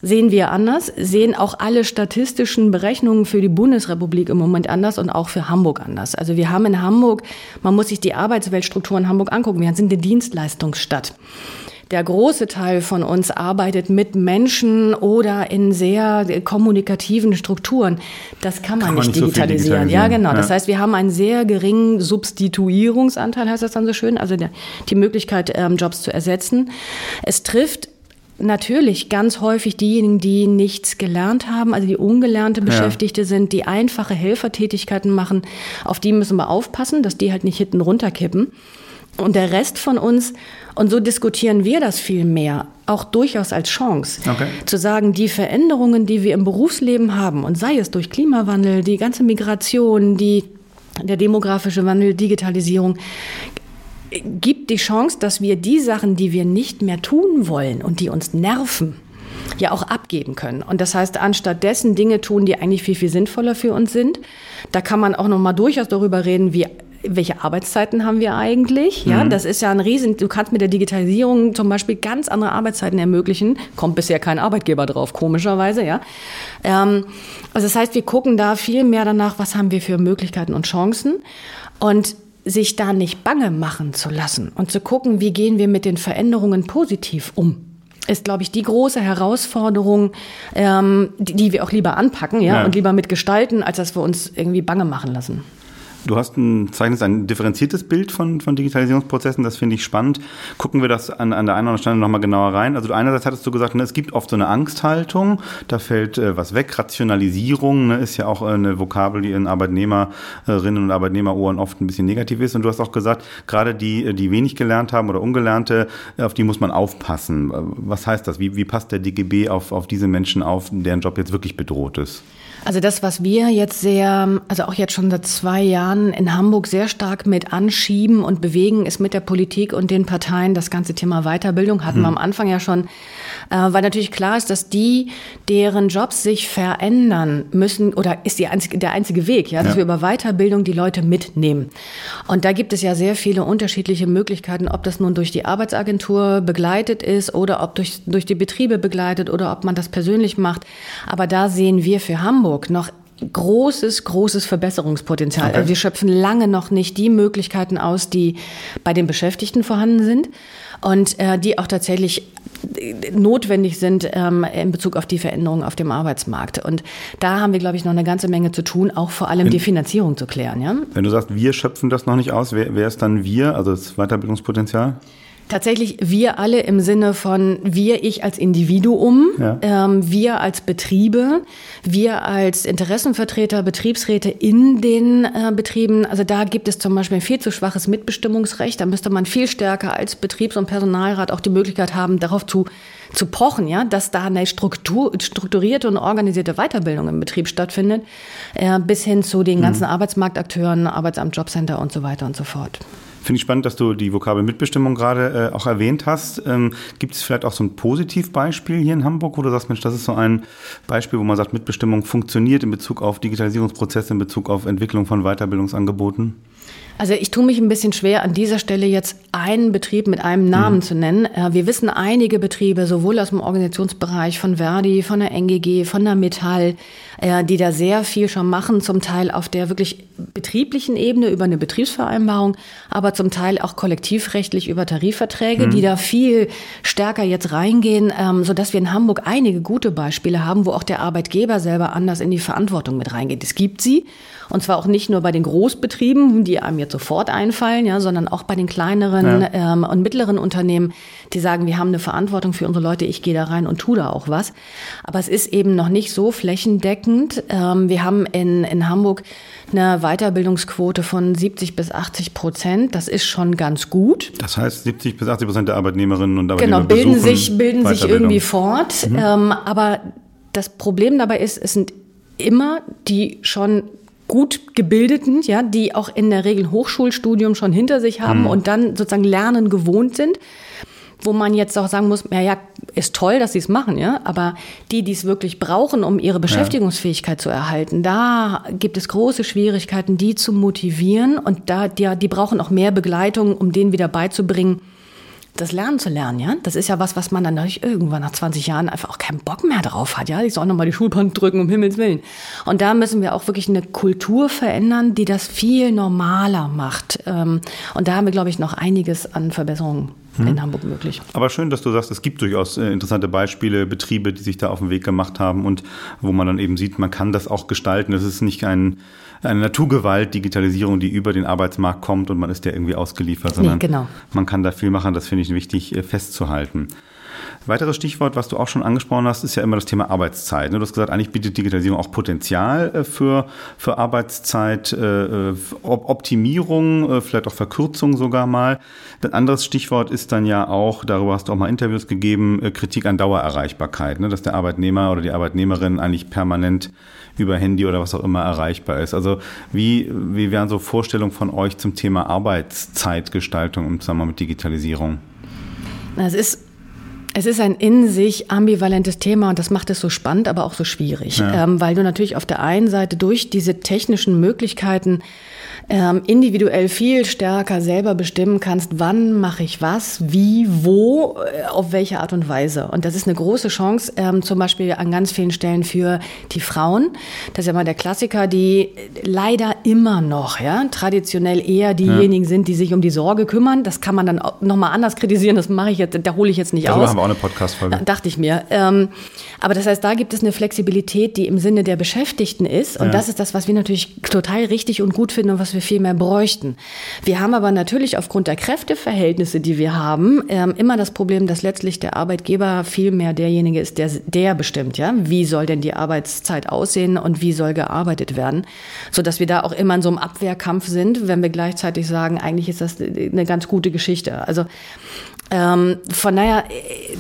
sehen wir anders, sehen auch alle statistischen Berechnungen für die Bundesrepublik im Moment anders und auch für Hamburg anders. Also wir haben in Hamburg, man muss sich die Arbeitsweltstruktur in Hamburg angucken, wir sind eine Dienstleistungsstadt der große Teil von uns arbeitet mit Menschen oder in sehr kommunikativen Strukturen. Das kann man, kann nicht, man nicht digitalisieren. So digitalisieren. Ja, genau. Ja. Das heißt, wir haben einen sehr geringen Substituierungsanteil, heißt das dann so schön, also die Möglichkeit, ähm, Jobs zu ersetzen. Es trifft Natürlich ganz häufig diejenigen, die nichts gelernt haben, also die ungelernte Beschäftigte ja. sind, die einfache Helfertätigkeiten machen, auf die müssen wir aufpassen, dass die halt nicht hinten runterkippen. Und der Rest von uns, und so diskutieren wir das viel mehr, auch durchaus als Chance, okay. zu sagen, die Veränderungen, die wir im Berufsleben haben, und sei es durch Klimawandel, die ganze Migration, die, der demografische Wandel, Digitalisierung, gibt die Chance, dass wir die Sachen, die wir nicht mehr tun wollen und die uns nerven, ja auch abgeben können. Und das heißt, anstatt dessen Dinge tun, die eigentlich viel, viel sinnvoller für uns sind, da kann man auch noch mal durchaus darüber reden, wie welche Arbeitszeiten haben wir eigentlich? Ja, mhm. das ist ja ein Riesen. Du kannst mit der Digitalisierung zum Beispiel ganz andere Arbeitszeiten ermöglichen. Kommt bisher kein Arbeitgeber drauf, komischerweise, ja. Ähm, also das heißt, wir gucken da viel mehr danach, was haben wir für Möglichkeiten und Chancen und sich da nicht bange machen zu lassen und zu gucken, wie gehen wir mit den Veränderungen positiv um ist, glaube ich, die große Herausforderung, ähm, die, die, wir auch lieber anpacken ja, ja, und lieber mitgestalten, als dass wir uns irgendwie bange machen lassen. Du hast ein, zeichnest ein differenziertes Bild von, von Digitalisierungsprozessen, das finde ich spannend. Gucken wir das an, an der einen oder anderen Stelle nochmal genauer rein. Also einerseits hattest du gesagt, ne, es gibt oft so eine Angsthaltung, da fällt äh, was weg. Rationalisierung ne, ist ja auch äh, eine Vokabel, die in Arbeitnehmerinnen und Arbeitnehmerohren oft ein bisschen negativ ist. Und du hast auch gesagt, gerade die, die wenig gelernt haben oder Ungelernte, auf die muss man aufpassen. Was heißt das? Wie, wie passt der DGB auf, auf diese Menschen auf, deren Job jetzt wirklich bedroht ist? Also das, was wir jetzt sehr, also auch jetzt schon seit zwei Jahren in Hamburg sehr stark mit anschieben und bewegen, ist mit der Politik und den Parteien das ganze Thema Weiterbildung. Hatten hm. wir am Anfang ja schon, äh, weil natürlich klar ist, dass die, deren Jobs sich verändern müssen, oder ist die einzige, der einzige Weg, ja, dass ja. wir über Weiterbildung die Leute mitnehmen. Und da gibt es ja sehr viele unterschiedliche Möglichkeiten, ob das nun durch die Arbeitsagentur begleitet ist oder ob durch, durch die Betriebe begleitet oder ob man das persönlich macht. Aber da sehen wir für Hamburg Hamburg noch großes, großes Verbesserungspotenzial. Okay. Wir schöpfen lange noch nicht die Möglichkeiten aus, die bei den Beschäftigten vorhanden sind und äh, die auch tatsächlich äh, notwendig sind ähm, in Bezug auf die Veränderungen auf dem Arbeitsmarkt. Und da haben wir, glaube ich, noch eine ganze Menge zu tun, auch vor allem wenn, die Finanzierung zu klären. Ja? Wenn du sagst, wir schöpfen das noch nicht aus, wer, wer ist dann wir, also das Weiterbildungspotenzial? Tatsächlich wir alle im Sinne von wir, ich als Individuum, ja. ähm, wir als Betriebe, wir als Interessenvertreter, Betriebsräte in den äh, Betrieben. Also da gibt es zum Beispiel ein viel zu schwaches Mitbestimmungsrecht. Da müsste man viel stärker als Betriebs- und Personalrat auch die Möglichkeit haben, darauf zu zu pochen, ja, dass da eine Struktur, strukturierte und organisierte Weiterbildung im Betrieb stattfindet, äh, bis hin zu den mhm. ganzen mhm. Arbeitsmarktakteuren, Arbeitsamt, Jobcenter und so weiter und so fort. Finde ich spannend, dass du die Vokabel Mitbestimmung gerade äh, auch erwähnt hast. Ähm, gibt es vielleicht auch so ein Positivbeispiel hier in Hamburg, wo du sagst, Mensch, das ist so ein Beispiel, wo man sagt, Mitbestimmung funktioniert in Bezug auf Digitalisierungsprozesse, in Bezug auf Entwicklung von Weiterbildungsangeboten? Also ich tue mich ein bisschen schwer, an dieser Stelle jetzt einen Betrieb mit einem Namen mhm. zu nennen. Äh, wir wissen einige Betriebe, sowohl aus dem Organisationsbereich von Verdi, von der NGG, von der Metall, äh, die da sehr viel schon machen, zum Teil auf der wirklich betrieblichen Ebene über eine Betriebsvereinbarung, aber zum Teil auch kollektivrechtlich über Tarifverträge, mhm. die da viel stärker jetzt reingehen, ähm, sodass wir in Hamburg einige gute Beispiele haben, wo auch der Arbeitgeber selber anders in die Verantwortung mit reingeht. Es gibt sie. Und zwar auch nicht nur bei den Großbetrieben, die einem jetzt sofort einfallen, ja, sondern auch bei den kleineren ja. ähm, und mittleren Unternehmen, die sagen, wir haben eine Verantwortung für unsere Leute, ich gehe da rein und tue da auch was. Aber es ist eben noch nicht so flächendeckend. Ähm, wir haben in, in Hamburg eine Weiterbildungsquote von 70 bis 80 Prozent. Das ist schon ganz gut. Das heißt, 70 bis 80 Prozent der Arbeitnehmerinnen und Arbeitnehmer genau, bilden sich bilden sich irgendwie fort. Mhm. Ähm, aber das Problem dabei ist, es sind immer die schon gut gebildeten, ja, die auch in der Regel Hochschulstudium schon hinter sich haben mhm. und dann sozusagen lernen gewohnt sind, wo man jetzt auch sagen muss, ja, ja, ist toll, dass sie es machen, ja, aber die, die es wirklich brauchen, um ihre Beschäftigungsfähigkeit ja. zu erhalten, da gibt es große Schwierigkeiten, die zu motivieren und da, die, die brauchen auch mehr Begleitung, um denen wieder beizubringen, das Lernen zu lernen, ja. Das ist ja was, was man dann natürlich irgendwann nach 20 Jahren einfach auch keinen Bock mehr drauf hat, ja. Ich soll nochmal die Schulband drücken, um Himmels Willen. Und da müssen wir auch wirklich eine Kultur verändern, die das viel normaler macht. Ähm, und da haben wir, glaube ich, noch einiges an Verbesserungen hm. in Hamburg möglich. Aber schön, dass du sagst, es gibt durchaus äh, interessante Beispiele, Betriebe, die sich da auf den Weg gemacht haben und wo man dann eben sieht, man kann das auch gestalten. Es ist nicht ein eine Naturgewalt, Digitalisierung, die über den Arbeitsmarkt kommt und man ist ja irgendwie ausgeliefert, sondern nee, genau. man kann da viel machen. Das finde ich wichtig äh, festzuhalten. Weiteres Stichwort, was du auch schon angesprochen hast, ist ja immer das Thema Arbeitszeit. Ne? Du hast gesagt, eigentlich bietet Digitalisierung auch Potenzial äh, für, für Arbeitszeit, äh, Optimierung, vielleicht auch Verkürzung sogar mal. Ein anderes Stichwort ist dann ja auch, darüber hast du auch mal Interviews gegeben, Kritik an Dauererreichbarkeit, ne? dass der Arbeitnehmer oder die Arbeitnehmerin eigentlich permanent über Handy oder was auch immer erreichbar ist. Also wie, wie wären so Vorstellungen von euch zum Thema Arbeitszeitgestaltung im Zusammenhang mit Digitalisierung? Es ist es ist ein in sich ambivalentes Thema und das macht es so spannend, aber auch so schwierig, ja. ähm, weil du natürlich auf der einen Seite durch diese technischen Möglichkeiten ähm, individuell viel stärker selber bestimmen kannst, wann mache ich was, wie, wo, äh, auf welche Art und Weise. Und das ist eine große Chance, ähm, zum Beispiel an ganz vielen Stellen für die Frauen. Das ist ja mal der Klassiker, die leider immer noch, ja, traditionell eher diejenigen ja. sind, die sich um die Sorge kümmern. Das kann man dann nochmal anders kritisieren. Das mache ich jetzt, da hole ich jetzt nicht Darüber aus. haben wir auch eine Podcast-Folge. Dachte ich mir. Ähm, aber das heißt, da gibt es eine Flexibilität, die im Sinne der Beschäftigten ist. Und ja. das ist das, was wir natürlich total richtig und gut finden und was wir viel mehr bräuchten. Wir haben aber natürlich aufgrund der Kräfteverhältnisse, die wir haben, ähm, immer das Problem, dass letztlich der Arbeitgeber viel mehr derjenige ist, der, der bestimmt, ja. Wie soll denn die Arbeitszeit aussehen und wie soll gearbeitet werden? Sodass wir da auch immer in so einem Abwehrkampf sind, wenn wir gleichzeitig sagen, eigentlich ist das eine ganz gute Geschichte. Also, ähm, von daher äh,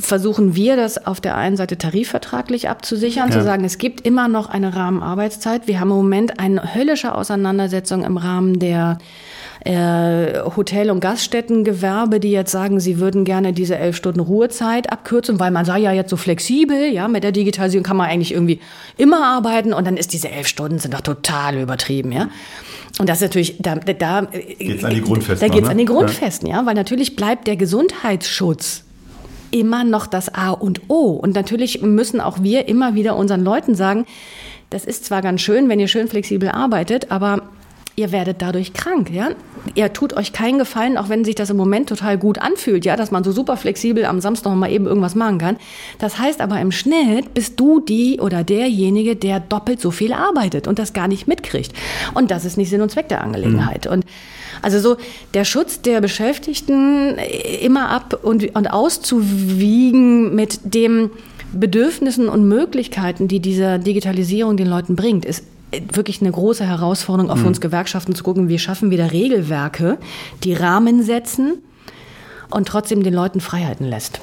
versuchen wir das auf der einen Seite tarifvertraglich abzusichern, ja. zu sagen, es gibt immer noch eine Rahmenarbeitszeit. Wir haben im Moment eine höllische Auseinandersetzung im Rahmen der äh, Hotel- und Gaststättengewerbe, die jetzt sagen, sie würden gerne diese elf Stunden Ruhezeit abkürzen, weil man sei ja jetzt so flexibel, ja, mit der Digitalisierung kann man eigentlich irgendwie immer arbeiten und dann ist diese elf Stunden sind doch total übertrieben, ja. Und das ist natürlich, da, da geht's an die Grundfesten. Da geht's ne? an die Grundfesten, ja? ja, weil natürlich bleibt der Gesundheitsschutz immer noch das A und O. Und natürlich müssen auch wir immer wieder unseren Leuten sagen, das ist zwar ganz schön, wenn ihr schön flexibel arbeitet, aber ihr werdet dadurch krank, ja. Ihr tut euch keinen Gefallen, auch wenn sich das im Moment total gut anfühlt, ja, dass man so super flexibel am Samstag mal eben irgendwas machen kann. Das heißt aber im Schnitt bist du die oder derjenige, der doppelt so viel arbeitet und das gar nicht mitkriegt. Und das ist nicht Sinn und Zweck der Angelegenheit. Mhm. Und also so der Schutz der Beschäftigten immer ab und, und auszuwiegen mit dem Bedürfnissen und Möglichkeiten, die diese Digitalisierung den Leuten bringt, ist wirklich eine große Herausforderung auch für mhm. uns Gewerkschaften zu gucken, wie schaffen wir da Regelwerke, die Rahmen setzen und trotzdem den Leuten Freiheiten lässt.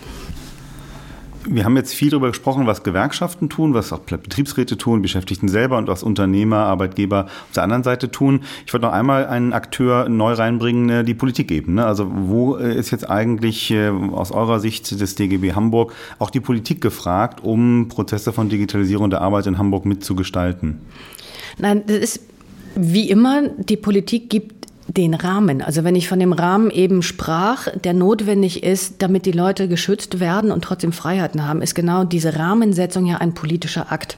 Wir haben jetzt viel darüber gesprochen, was Gewerkschaften tun, was auch Betriebsräte tun, Beschäftigten selber und was Unternehmer, Arbeitgeber auf der anderen Seite tun. Ich wollte noch einmal einen Akteur neu reinbringen, äh, die Politikebene. Also wo äh, ist jetzt eigentlich äh, aus eurer Sicht des DGB Hamburg auch die Politik gefragt, um Prozesse von Digitalisierung der Arbeit in Hamburg mitzugestalten? Nein, das ist Wie immer, die Politik gibt den Rahmen. Also wenn ich von dem Rahmen eben sprach, der notwendig ist, damit die Leute geschützt werden und trotzdem Freiheiten haben, ist genau diese Rahmensetzung ja ein politischer Akt.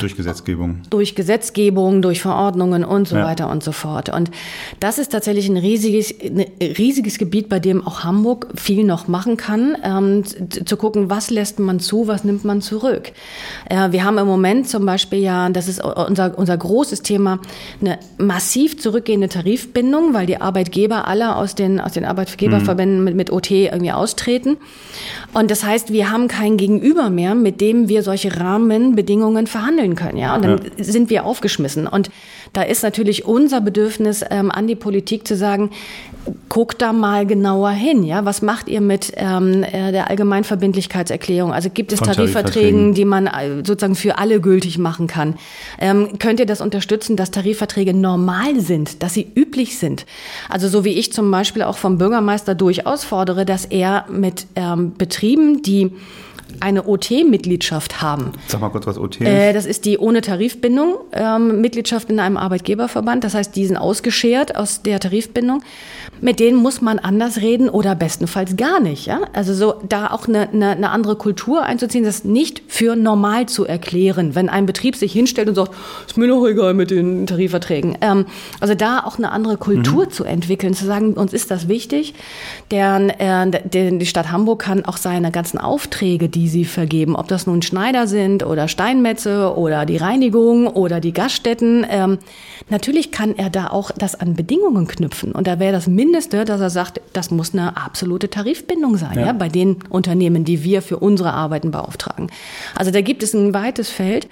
Durch Gesetzgebung. Durch Gesetzgebung, durch Verordnungen und so ja. weiter und so fort. Und das ist tatsächlich ein riesiges, ein riesiges Gebiet, bei dem auch Hamburg viel noch machen kann, ähm, zu gucken, was lässt man zu, was nimmt man zurück. Äh, wir haben im Moment zum Beispiel ja, das ist unser, unser großes Thema, eine massiv zurückgehende Tarifbindung weil die Arbeitgeber alle aus den, aus den Arbeitgeberverbänden mit, mit OT irgendwie austreten. Und das heißt, wir haben kein Gegenüber mehr, mit dem wir solche Rahmenbedingungen verhandeln können. Ja? Und dann ja. sind wir aufgeschmissen. Und da ist natürlich unser Bedürfnis ähm, an die Politik zu sagen, guckt da mal genauer hin. Ja, was macht ihr mit ähm, äh, der Allgemeinverbindlichkeitserklärung? Also gibt es Tarifverträge, die man äh, sozusagen für alle gültig machen kann? Ähm, könnt ihr das unterstützen, dass Tarifverträge normal sind, dass sie üblich sind? Also so wie ich zum Beispiel auch vom Bürgermeister durchaus fordere, dass er mit ähm, Betrieben, die eine OT-Mitgliedschaft haben. Sag mal kurz, was OT ist. Äh, das ist die ohne Tarifbindung, ähm, Mitgliedschaft in einem Arbeitgeberverband. Das heißt, die sind ausgeschert aus der Tarifbindung. Mit denen muss man anders reden oder bestenfalls gar nicht. Ja? Also so da auch eine, eine, eine andere Kultur einzuziehen, das nicht für normal zu erklären, wenn ein Betrieb sich hinstellt und sagt, ist mir doch egal mit den Tarifverträgen. Ähm, also da auch eine andere Kultur mhm. zu entwickeln, zu sagen, uns ist das wichtig. Der, äh, die Stadt Hamburg kann auch seine ganzen Aufträge, die sie vergeben, ob das nun Schneider sind oder Steinmetze oder die Reinigung oder die Gaststätten. Ähm, natürlich kann er da auch das an Bedingungen knüpfen. Und da wäre das Mindeste, dass er sagt, das muss eine absolute Tarifbindung sein, ja. ja, bei den Unternehmen, die wir für unsere Arbeiten beauftragen. Also da gibt es ein weites Feld.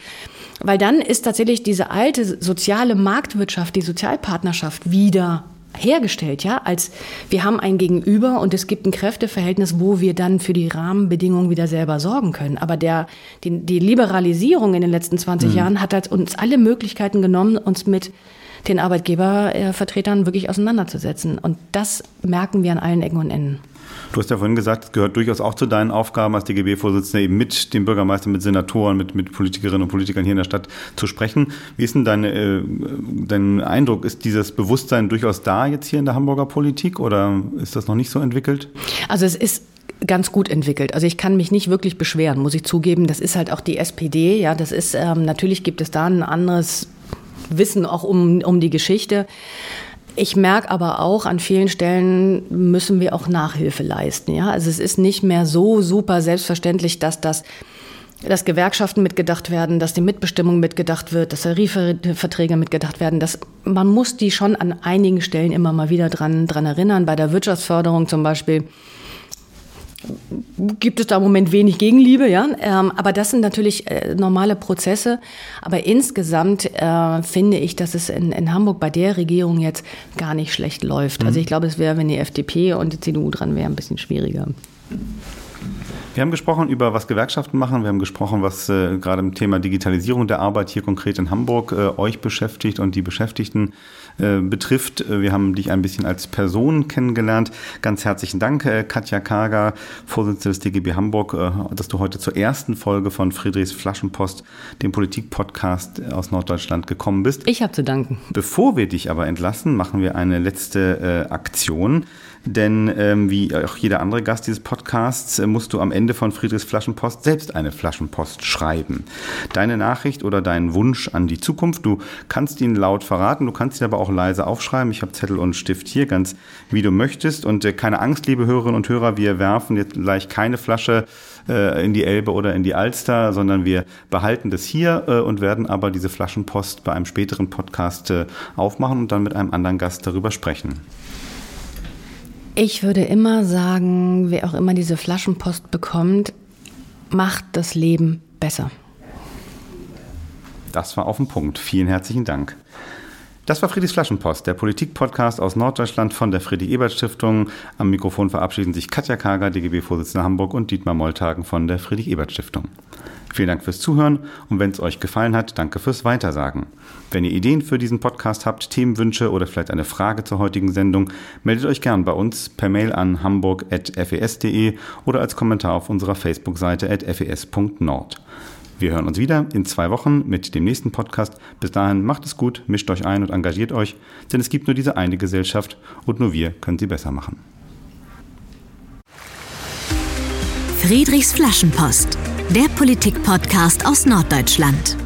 Weil dann ist tatsächlich diese alte soziale Marktwirtschaft, die Sozialpartnerschaft wieder hergestellt, ja, als wir haben ein Gegenüber und es gibt ein Kräfteverhältnis, wo wir dann für die Rahmenbedingungen wieder selber sorgen können. Aber der, die, die Liberalisierung in den letzten 20 mhm. Jahren hat halt uns alle Möglichkeiten genommen, uns mit den Arbeitgebervertretern wirklich auseinanderzusetzen. Und das merken wir an allen Ecken und Enden. Du hast ja vorhin gesagt, es gehört durchaus auch zu deinen Aufgaben als DGB-Vorsitzender, eben mit dem Bürgermeister, mit Senatoren, mit, mit Politikerinnen und Politikern hier in der Stadt zu sprechen. Wie ist denn deine, äh, dein Eindruck? Ist dieses Bewusstsein durchaus da jetzt hier in der Hamburger Politik oder ist das noch nicht so entwickelt? Also es ist ganz gut entwickelt. Also ich kann mich nicht wirklich beschweren, muss ich zugeben. Das ist halt auch die SPD. Ja, das ist ähm, natürlich gibt es da ein anderes Wissen auch um, um die Geschichte. Ich merke aber auch, an vielen Stellen müssen wir auch Nachhilfe leisten. Ja? Also es ist nicht mehr so super selbstverständlich, dass das dass Gewerkschaften mitgedacht werden, dass die Mitbestimmung mitgedacht wird, dass Tarifverträge mitgedacht werden. Dass man muss die schon an einigen Stellen immer mal wieder dran, dran erinnern. Bei der Wirtschaftsförderung zum Beispiel gibt es da im Moment wenig Gegenliebe, ja. Ähm, aber das sind natürlich äh, normale Prozesse. Aber insgesamt äh, finde ich, dass es in, in Hamburg bei der Regierung jetzt gar nicht schlecht läuft. Mhm. Also ich glaube, es wäre, wenn die FDP und die CDU dran wären, ein bisschen schwieriger. Wir haben gesprochen über, was Gewerkschaften machen. Wir haben gesprochen, was äh, gerade im Thema Digitalisierung der Arbeit hier konkret in Hamburg äh, euch beschäftigt und die Beschäftigten äh, betrifft. Äh, wir haben dich ein bisschen als Person kennengelernt. Ganz herzlichen Dank, äh, Katja Kager, Vorsitzende des DGB Hamburg, äh, dass du heute zur ersten Folge von Friedrichs Flaschenpost, dem Politik-Podcast aus Norddeutschland, gekommen bist. Ich habe zu danken. Bevor wir dich aber entlassen, machen wir eine letzte Aktion. Denn ähm, wie auch jeder andere Gast dieses Podcasts äh, musst du am Ende von Friedrichs Flaschenpost selbst eine Flaschenpost schreiben. Deine Nachricht oder deinen Wunsch an die Zukunft. Du kannst ihn laut verraten, du kannst ihn aber auch leise aufschreiben. Ich habe Zettel und Stift hier, ganz wie du möchtest. Und äh, keine Angst, liebe Hörerinnen und Hörer, wir werfen jetzt gleich keine Flasche äh, in die Elbe oder in die Alster, sondern wir behalten das hier äh, und werden aber diese Flaschenpost bei einem späteren Podcast äh, aufmachen und dann mit einem anderen Gast darüber sprechen. Ich würde immer sagen, wer auch immer diese Flaschenpost bekommt, macht das Leben besser. Das war auf den Punkt. Vielen herzlichen Dank. Das war Friedrichs Flaschenpost, der Politik-Podcast aus Norddeutschland von der Friedrich-Ebert-Stiftung. Am Mikrofon verabschieden sich Katja Kager, DGB-Vorsitzende Hamburg und Dietmar Molltagen von der Friedrich-Ebert-Stiftung. Vielen Dank fürs Zuhören und wenn es euch gefallen hat, danke fürs Weitersagen. Wenn ihr Ideen für diesen Podcast habt, Themenwünsche oder vielleicht eine Frage zur heutigen Sendung, meldet euch gern bei uns per Mail an hamburg.fes.de oder als Kommentar auf unserer Facebook-Seite at fes.nord. Wir hören uns wieder in zwei Wochen mit dem nächsten Podcast. Bis dahin macht es gut, mischt euch ein und engagiert euch, denn es gibt nur diese eine Gesellschaft und nur wir können sie besser machen. Friedrichs Flaschenpost, der Politik-Podcast aus Norddeutschland.